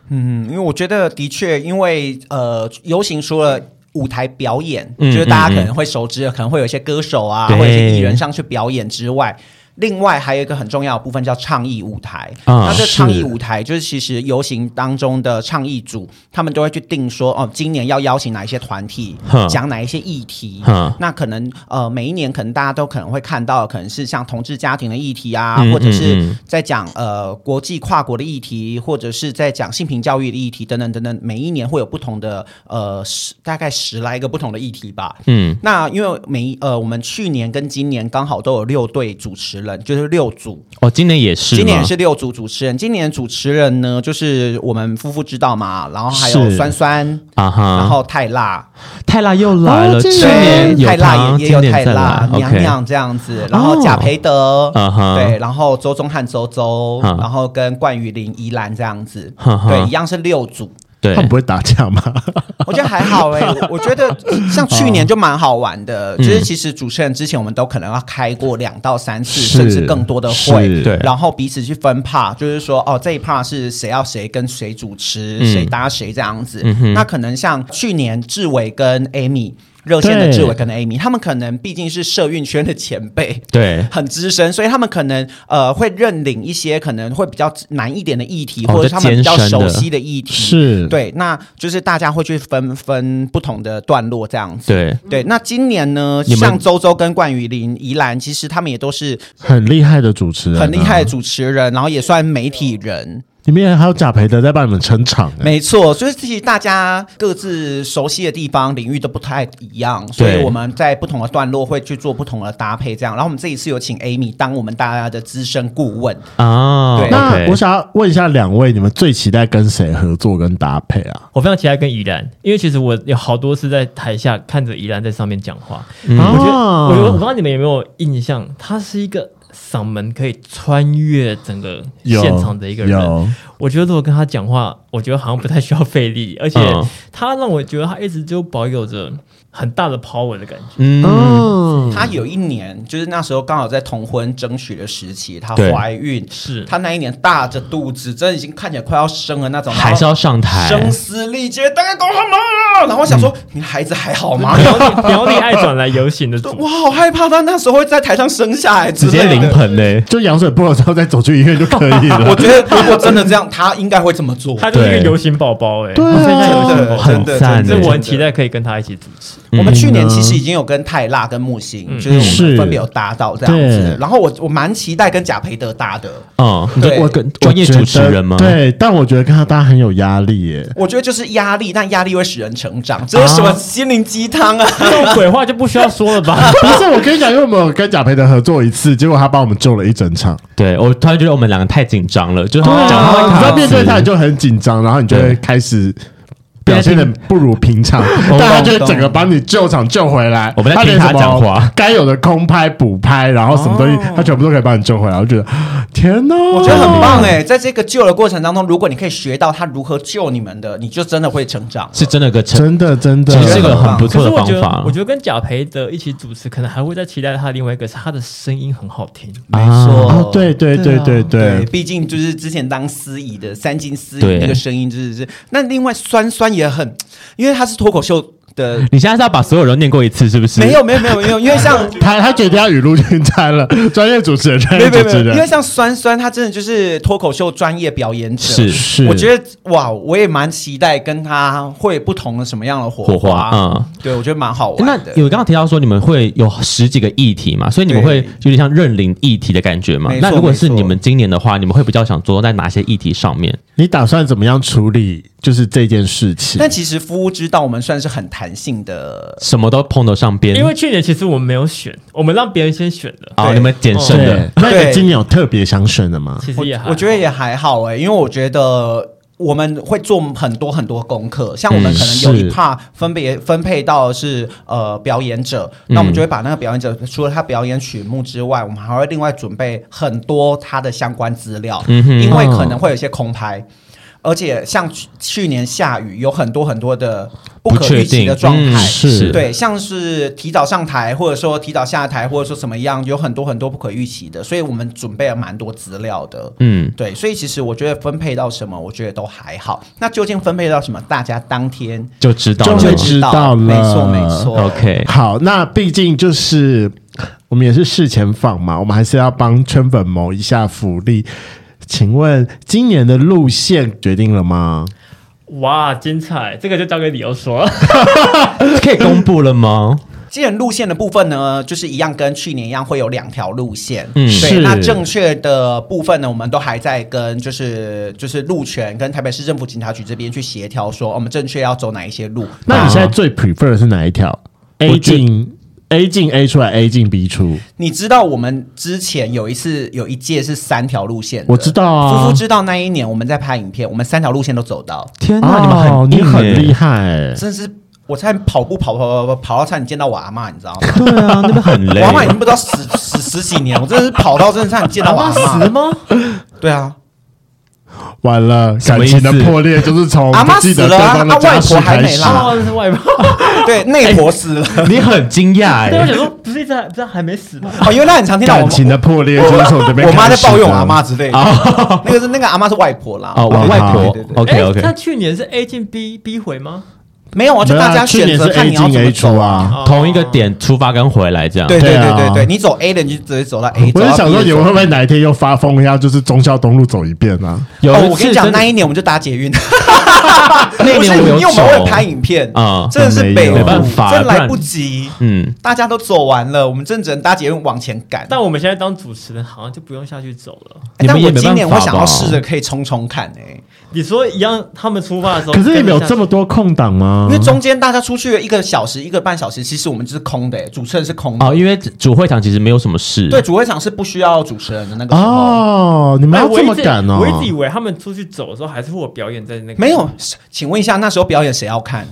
嗯，因为我觉得的确，因为呃，游行除了舞台表演，嗯、就是大家可能会熟知的，嗯嗯嗯可能会有一些歌手啊，或者一些艺人上去表演之外。另外还有一个很重要的部分叫倡议舞台，啊、那这倡议舞台就是其实游行当中的倡议组，他们都会去定说哦，今年要邀请哪一些团体，讲哪一些议题。那可能呃每一年可能大家都可能会看到，可能是像同志家庭的议题啊，嗯、或者是在讲呃国际跨国的议题，或者是在讲性平教育的议题等等等等。每一年会有不同的呃十大概十来个不同的议题吧。嗯，那因为每呃我们去年跟今年刚好都有六队主持人。就是六组。哦，今年也是，今年也是六组主持人。今年主持人呢，就是我们夫妇知道嘛，然后还有酸酸啊哈，然后太辣，太辣又来了，去年太辣也也有太辣娘娘这样子，然后贾培德，对，然后周宗汉周周，然后跟冠宇林宜兰这样子，对，一样是六组。对。他们不会打架吗？我觉得还好哎、欸，我觉得像去年就蛮好玩的，就、哦、是其实主持人之前我们都可能要开过两到三次，甚至更多的会，对，然后彼此去分 part，就是说哦这一 part 是谁要谁跟谁主持，谁搭谁这样子。嗯、那可能像去年志伟跟 Amy。热线的志伟跟 Amy，他们可能毕竟是社运圈的前辈，对，很资深，所以他们可能呃会认领一些可能会比较难一点的议题，或者他们比较熟悉的议题，是。对，那就是大家会去分分不同的段落这样子，对。对。那今年呢，像周周跟冠宇林、宜兰，其实他们也都是很厉害的主持人，很厉害的主持人，然后也算媒体人。里面还有贾培德在帮你们撑场，没错，所以其实大家各自熟悉的地方领域都不太一样，所以我们在不同的段落会去做不同的搭配，这样。然后我们这一次有请 Amy 当我们大家的资深顾问啊。对，那我想要问一下两位，你们最期待跟谁合作跟搭配啊？我非常期待跟宜然，因为其实我有好多次在台下看着宜然在上面讲话，嗯、我觉得，我我不知道你们有没有印象，他是一个。嗓门可以穿越整个现场的一个人，我觉得如果跟他讲话，我觉得好像不太需要费力，而且他让我觉得他一直就保有着很大的 power 的感觉。嗯，他有一年就是那时候刚好在同婚争取的时期，她怀孕，是。她那一年大着肚子，真的已经看起来快要生了那种，还是要上台。声嘶力竭，大家搞什么？然后我想说，你孩子还好吗？苗栗爱转来游行的，我好害怕他那时候会在台上生下来，直接临盆嘞，就羊水破了之后再走去医院就可以了。我觉得如果真的这样，他应该会这么做。他就是一个游行宝宝哎，对，现在游行宝宝很赞，我很期待可以跟他一起主持。我们去年其实已经有跟泰辣跟木星，就是我们分别有搭到这样子。然后我我蛮期待跟贾培德搭的。嗯，我跟专业主持人吗？对，但我觉得跟他搭很有压力耶。我觉得就是压力，但压力会使人成长。这是什么心灵鸡汤啊？这 种鬼话就不需要说了吧？不是，我跟你讲，因为我们有跟贾培德合作一次，结果他帮我们救了一整场。对，我突然觉得我们两个太紧张了，就是讲话你在面对他你就很紧张，然后你就会开始。表现的不如平常，但他就整个把你救场救回来。我们在听他讲话，该有的空拍补拍，然后什么东西，他全部都可以帮你救回来。我觉得 天哪，我觉得很棒哎！在这个救的过程当中，如果你可以学到他如何救你们的，你就真的会成长。是真的个成，真的真的，其实是个很不错的方法。我觉得跟贾培德一起主持，可能还会再期待他另外一个，是他的声音很好听。没错，对对对对对，毕竟就是之前当司仪的三金司仪那个声音，就是是。那另外酸酸也也很。因为他是脱口秀的，你现在是要把所有人念过一次，是不是？没有，没有，没有，没有。因为像 他，他决定要语录精餐了。专业主持人，专业主持人。因为像酸酸，他真的就是脱口秀专业表演者。是是，我觉得哇，我也蛮期待跟他会不同的什么样的火花。嗯，对，我觉得蛮好玩的。那有刚刚提到说你们会有十几个议题嘛，所以你们会有点像认领议题的感觉嘛？那如果是你们今年的话，你们会比较想做在哪些议题上面？你打算怎么样处理？就是这件事情，但其实夫知道我们算是很弹性的，什么都碰得上边。因为去年其实我们没有选，我们让别人先选的。啊，你们简胜的。那你今年有特别想选的吗？其实也还，我觉得也还好哎，因为我觉得我们会做很多很多功课，像我们可能有一 part 分别分配到的是呃表演者，那我们就会把那个表演者除了他表演曲目之外，我们还会另外准备很多他的相关资料，因为可能会有一些空拍。而且像去年下雨，有很多很多的不可预期的状态，是对，像是提早上台，或者说提早下台，或者说怎么样，有很多很多不可预期的，所以我们准备了蛮多资料的。嗯，对，所以其实我觉得分配到什么，我觉得都还好。那究竟分配到什么，大家当天就知道，就知道了。没错，没错。OK，好，那毕竟就是我们也是事前放嘛，我们还是要帮圈粉谋一下福利。请问今年的路线决定了吗？哇，精彩！这个就交给你要说了，可以公布了吗？今年路线的部分呢，就是一样跟去年一样，会有两条路线。嗯，对。是那正确的部分呢，我们都还在跟就是就是路权跟台北市政府警察局这边去协调，说我们正确要走哪一些路。那你现在最 prefer 的是哪一条？A 进。A 进 A 出来，A 进 B 出。你知道我们之前有一次有一届是三条路线，我知道啊。夫夫知道那一年我们在拍影片，我们三条路线都走到。天哪，你们很你很厉害，真是我在跑步跑跑跑跑跑到差点见到我阿嬷，你知道吗？对啊，那边很累。我阿嬷已经不知道死死十几年，我真的是跑到真的差点见到我阿嬷。死吗？对啊。完了，感情的破裂就是从阿妈死了，他外婆还没啦，是外婆，对，内婆死了，你很惊讶哎，我想说不是一直这样还没死吗？哦，因为他很常听到感情的破裂就是从这边，我妈在抱怨我阿妈之类的，那个是那个阿妈是外婆啦，哦，外婆，OK OK，那去年是 A 进 B B 回吗？没有啊，就大家选择看你要怎么走啊，同一个点出发跟回来这样。对对对对对，你走 A 的你就直接走到 A。我是想说，你们会不会哪一天又发疯一下，就是忠孝东路走一遍啊？有，我跟你讲，那一年我们就搭捷运。那一年我们有走，会拍影片啊，真的是北没办法，真来不及。嗯，大家都走完了，我们真只能搭捷运往前赶。但我们现在当主持人，好像就不用下去走了。但我今年我想要试着可以冲冲看诶。你说一样，他们出发的时候，可是你们有这么多空档吗？因为中间大家出去了一个小时、一个半小时，其实我们就是空的，主持人是空的。哦，因为主会场其实没有什么事。对，主会场是不需要主持人的那个时候。哦，你们要这么赶哦？我一直以为他们出去走的时候，还是会有表演在那个。没有，请问一下，那时候表演谁要看？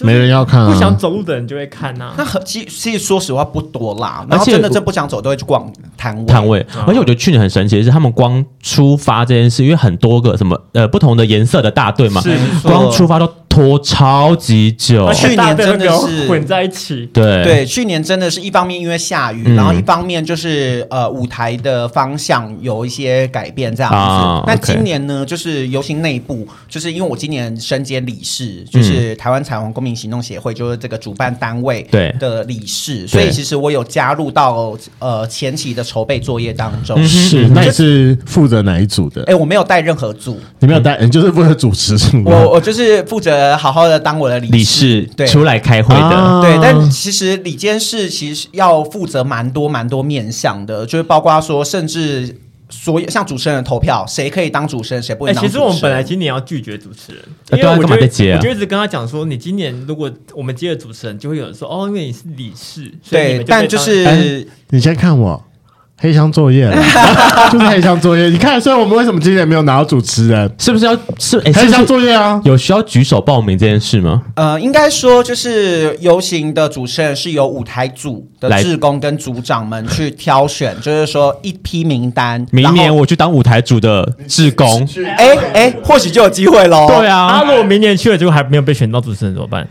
没人要看啊，不想走路的人就会看呐。那很其其实说实话不多啦，然后真的真不想走都会去逛摊位。摊位，而且我觉得去年很神奇的是，他们光出发这件事，因为很多个什么呃不同的颜色的大队嘛，光出发都拖超级久。去年真的是混在一起，对对，去年真的是一方面因为下雨，然后一方面就是呃舞台的方向有一些改变这样子。那今年呢，就是游行内部，就是因为我今年身兼理事，就是台湾彩虹公民行动协会，就是这个主办单位的理事，所以其实我有加入到呃前期的筹备作业当中。是，那你是负责哪一组的？哎，我没有带任何组，你没有带，你就是负责主持组。我我就是负责。好好的当我的理事，对，出来开会的，啊、对。但其实理监事其实要负责蛮多蛮多面向的，就是包括说，甚至所有像主持人的投票，谁可以当主持人，谁不能当主持人。其实我们本来今年要拒绝主持人，因为我就我就一直跟他讲说，你今年如果我们接了主持人，就会有人说哦，因为你是理事，对，但就是、欸、你先看我。黑箱作业了，就是黑箱作业。你看，所以我们为什么今年没有拿到主持人？是不是要是黑箱作业啊？有需要举手报名这件事吗？呃，应该说就是游行的主持人是由舞台组的志工跟组长们去挑选，就是说一批名单。明年我去当舞台组的志工，哎哎，或许就有机会喽。对啊，如果明年去了，结果还没有被选到主持人怎么办？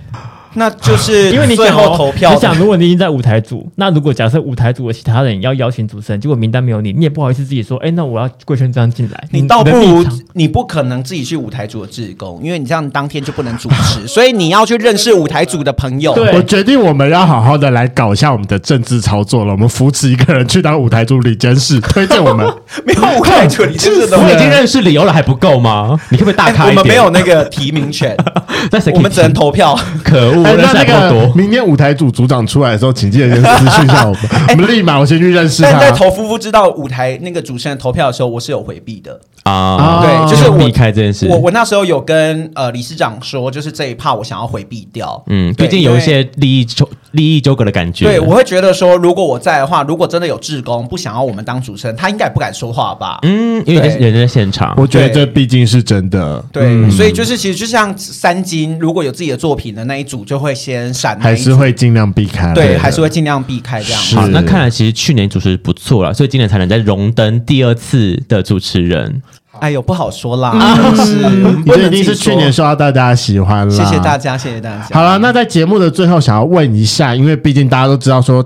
那就是因为你最后投票，你想，如果你已经在舞台组，那如果假设舞台组的其他人要邀请主持人，结果名单没有你，你也不好意思自己说，哎，那我要贵圈这样进来，你倒不如你不可能自己去舞台组的志工，因为你这样当天就不能主持，所以你要去认识舞台组的朋友。我决定我们要好好的来搞一下我们的政治操作了，我们扶持一个人去当舞台组理监事，推荐我们 没有舞台组理监事的，我已经认识理由了还不够吗？你可不可以大开一点？我们没有那个提名权，但是我们只能投票。可恶，那那个。明天舞台组组长出来的时候，请记得先私讯一下我们，我们立马我先去认识他。但在投夫妇知道舞台那个主持人投票的时候，我是有回避的啊，对，就是避开这件事。我我那时候有跟呃理事长说，就是这一趴我想要回避掉。嗯，毕竟有一些利益纠利益纠葛的感觉。对，我会觉得说，如果我在的话，如果真的有志工不想要我们当主持人，他应该也不敢说话吧？嗯，因为人在现场，我觉得这毕竟是真的。对，所以就是其实就像三金，如果有自己的作品的那一组，就会先闪，还是会尽量避开。对，还是会尽量避开这样。好，那看来其实去年主持不错了，所以今年才能再荣登第二次的主持人。哎呦，不好说啦，是，一定是去年受到大家喜欢了。谢谢大家，谢谢大家。好了，那在节目的最后，想要问一下，因为毕竟大家都知道说，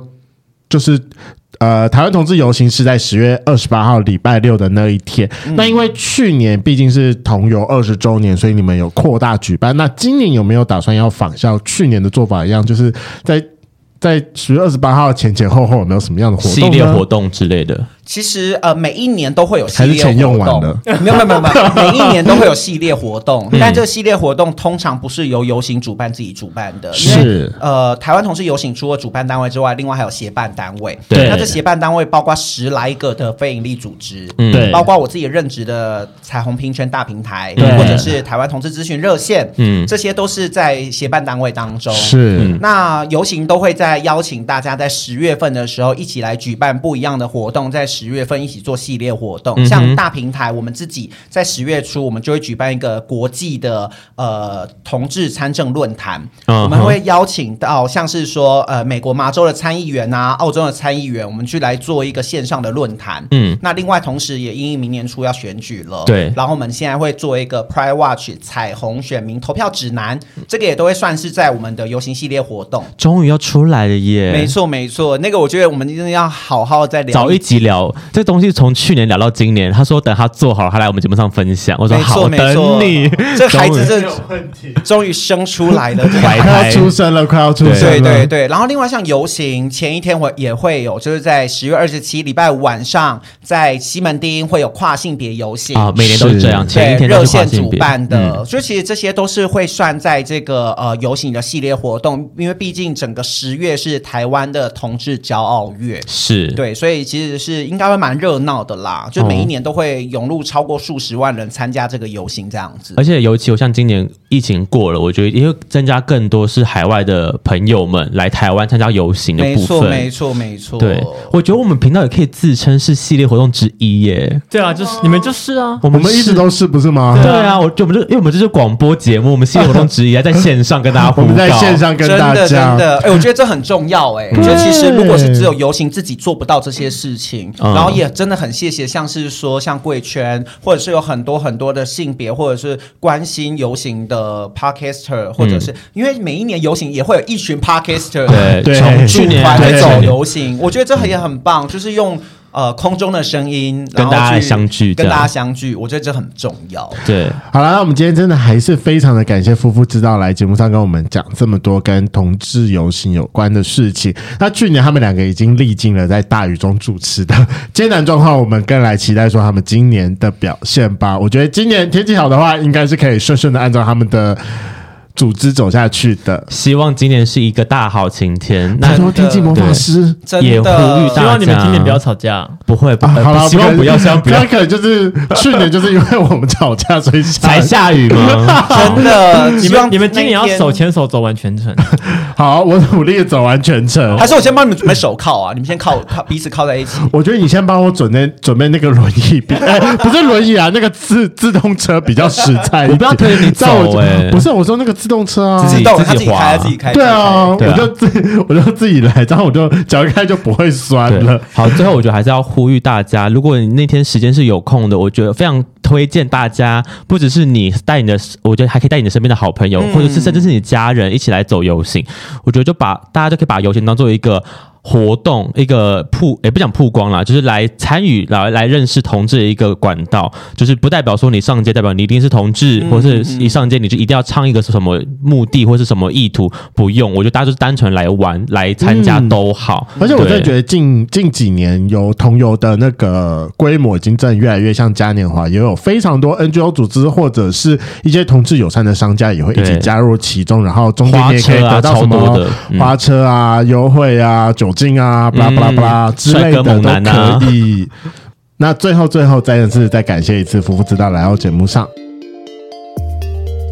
就是。呃，台湾同志游行是在十月二十八号礼拜六的那一天。嗯、那因为去年毕竟是同游二十周年，所以你们有扩大举办。那今年有没有打算要仿效去年的做法一样，就是在在十月二十八号前前后后有没有什么样的活动系列活动之类的？其实呃，每一年都会有系列活动，还是钱用完了？没有没有没有没有，每一年都会有系列活动，但这个系列活动通常不是由游行主办自己主办的，因为是呃，台湾同志游行除了主办单位之外，另外还有协办单位。对，那这协办单位包括十来个的非营利组织，嗯，对，包括我自己任职的彩虹平权大平台，对。或者是台湾同志咨询热线，嗯，这些都是在协办单位当中。是，那游行都会在邀请大家在十月份的时候一起来举办不一样的活动，在。十月份一起做系列活动，像大平台，我们自己在十月初，我们就会举办一个国际的呃同志参政论坛，我们会邀请到像是说呃美国麻州的参议员啊，澳洲的参议员，我们去来做一个线上的论坛。嗯，那另外同时也因为明年初要选举了，对，然后我们现在会做一个 Pride Watch 彩虹选民投票指南，这个也都会算是在我们的游行系列活动。终于要出来了耶！没错没错，那个我觉得我们一定要好好再聊，早一集聊。这东西从去年聊到今年，他说等他做好了，他来我们节目上分享。我说好，等你。这孩子这终于生出来了，快要出生了，快要出生了。对对对。然后另外像游行前一天，我也会有，就是在十月二十七礼拜五晚上，在西门町会有跨性别游行啊，每年都是这样。前一天热线主办的，所以其实这些都是会算在这个呃游行的系列活动，因为毕竟整个十月是台湾的同志骄傲月，是对，所以其实是。应该会蛮热闹的啦，就每一年都会涌入超过数十万人参加这个游行这样子。而且尤其我像今年疫情过了，我觉得也会增加更多是海外的朋友们来台湾参加游行的部分。没错，没错，没错。对，我觉得我们频道也可以自称是系列活动之一耶。对啊，就是你们就是啊，我们一直都是不是吗？对啊，我就我们就因为我们这是广播节目，我们系列活动之一，在线上跟大家互动，我们在线上跟大家，真的，哎，我觉得这很重要哎。我觉得其实如果是只有游行自己做不到这些事情，然后也真的很谢谢，像是说像贵圈，或者是有很多很多的性别，或者是关心游行的 Podcaster，或者是因为每一年游行也会有一群 Podcaster 对，从去年来走游行，我觉得这也很棒，就是用。呃，空中的声音跟大家相聚，跟大家相聚，我觉得这很重要。对，好了，那我们今天真的还是非常的感谢夫妇知道来节目上跟我们讲这么多跟同志游行有关的事情。那去年他们两个已经历经了在大雨中主持的艰难状况，我们更来期待说他们今年的表现吧。我觉得今年天气好的话，应该是可以顺顺的按照他们的。组织走下去的，希望今年是一个大好晴天。那说天气魔法师也呼吁大家，希望你们今年不要吵架。不会，不会，好了，希望不要，希望不要。可能就是去年就是因为我们吵架，所以才下雨吗？真的，你们你们今年要手牵手走完全程。好，我努力走完全程。还是我先帮你们准备手铐啊？你们先靠靠彼此靠在一起。我觉得你先帮我准备准备那个轮椅，哎，不是轮椅啊，那个自自动车比较实在。我不要推你走，哎，不是，我说那个自动车啊。自己自己开，自己开。对啊，我就自我就自己来，这样我就脚一开就不会酸了。好，最后我觉得还是要呼吁大家，如果你那天时间是有空的，我觉得非常推荐大家，不只是你带你的，我觉得还可以带你的身边的好朋友，或者是甚至是你家人一起来走游行。我觉得就把大家就可以把游行当做一个。活动一个曝也、欸、不讲曝光啦，就是来参与来来认识同志的一个管道，就是不代表说你上街代表你一定是同志，嗯、或是一上街你就一定要唱一个是什么目的或是什么意图，不用，我觉得大家就是单纯来玩来参加都好。嗯、而且我真的觉得近近几年有同游的那个规模已经真的越来越像嘉年华，也有非常多 NGO 组织或者是一些同志友善的商家也会一起加入其中，然后中间也可以得到什么花车啊、嗯、花车啊优惠啊酒精啊，巴拉巴拉巴拉之类的都可以。那最后最后再一次再感谢一次夫妇知道来到节目上。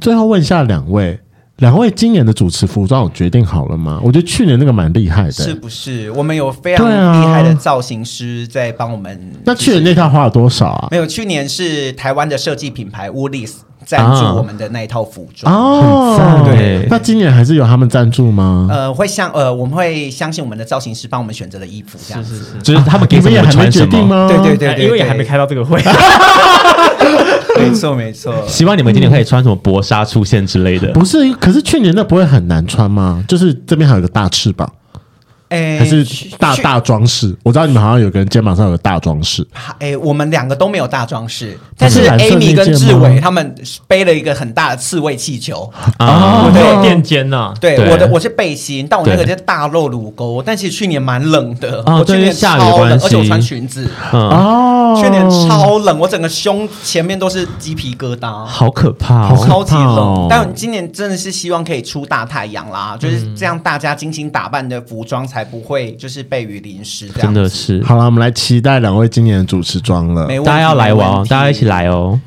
最后问一下两位，两位今年的主持服装有决定好了吗？我觉得去年那个蛮厉害的，是不是？我们有非常厉害的造型师在帮我们。那去年那套花了多少啊？没有，去年是台湾的设计品牌 Woolies 赞助我们的那一套服装哦，很赞。对，那今年还是有他们赞助吗？呃，会相呃，我们会相信我们的造型师帮我们选择的衣服，这样子。就是他们给你们也还没决定吗？对对对，因为也还没开到这个会。没错没错，希望你们今年可以穿什么薄纱出现之类的。不是，可是去年那不会很难穿吗？就是这边还有个大翅膀。哎，还是大大装饰。我知道你们好像有个人肩膀上有个大装饰。哎，我们两个都没有大装饰，但是 Amy 跟志伟他们背了一个很大的刺猬气球啊，对，垫肩呐。对，我的我是背心，但我那个就大露乳沟。但其实去年蛮冷的，我去年下雨关系，而且我穿裙子。哦，去年超冷，我整个胸前面都是鸡皮疙瘩，好可怕，超级冷。但今年真的是希望可以出大太阳啦，就是这样，大家精心打扮的服装才不会就是被雨淋湿，真的是。好了，我们来期待两位今年的主持装了，大家要来玩，大家一起来哦。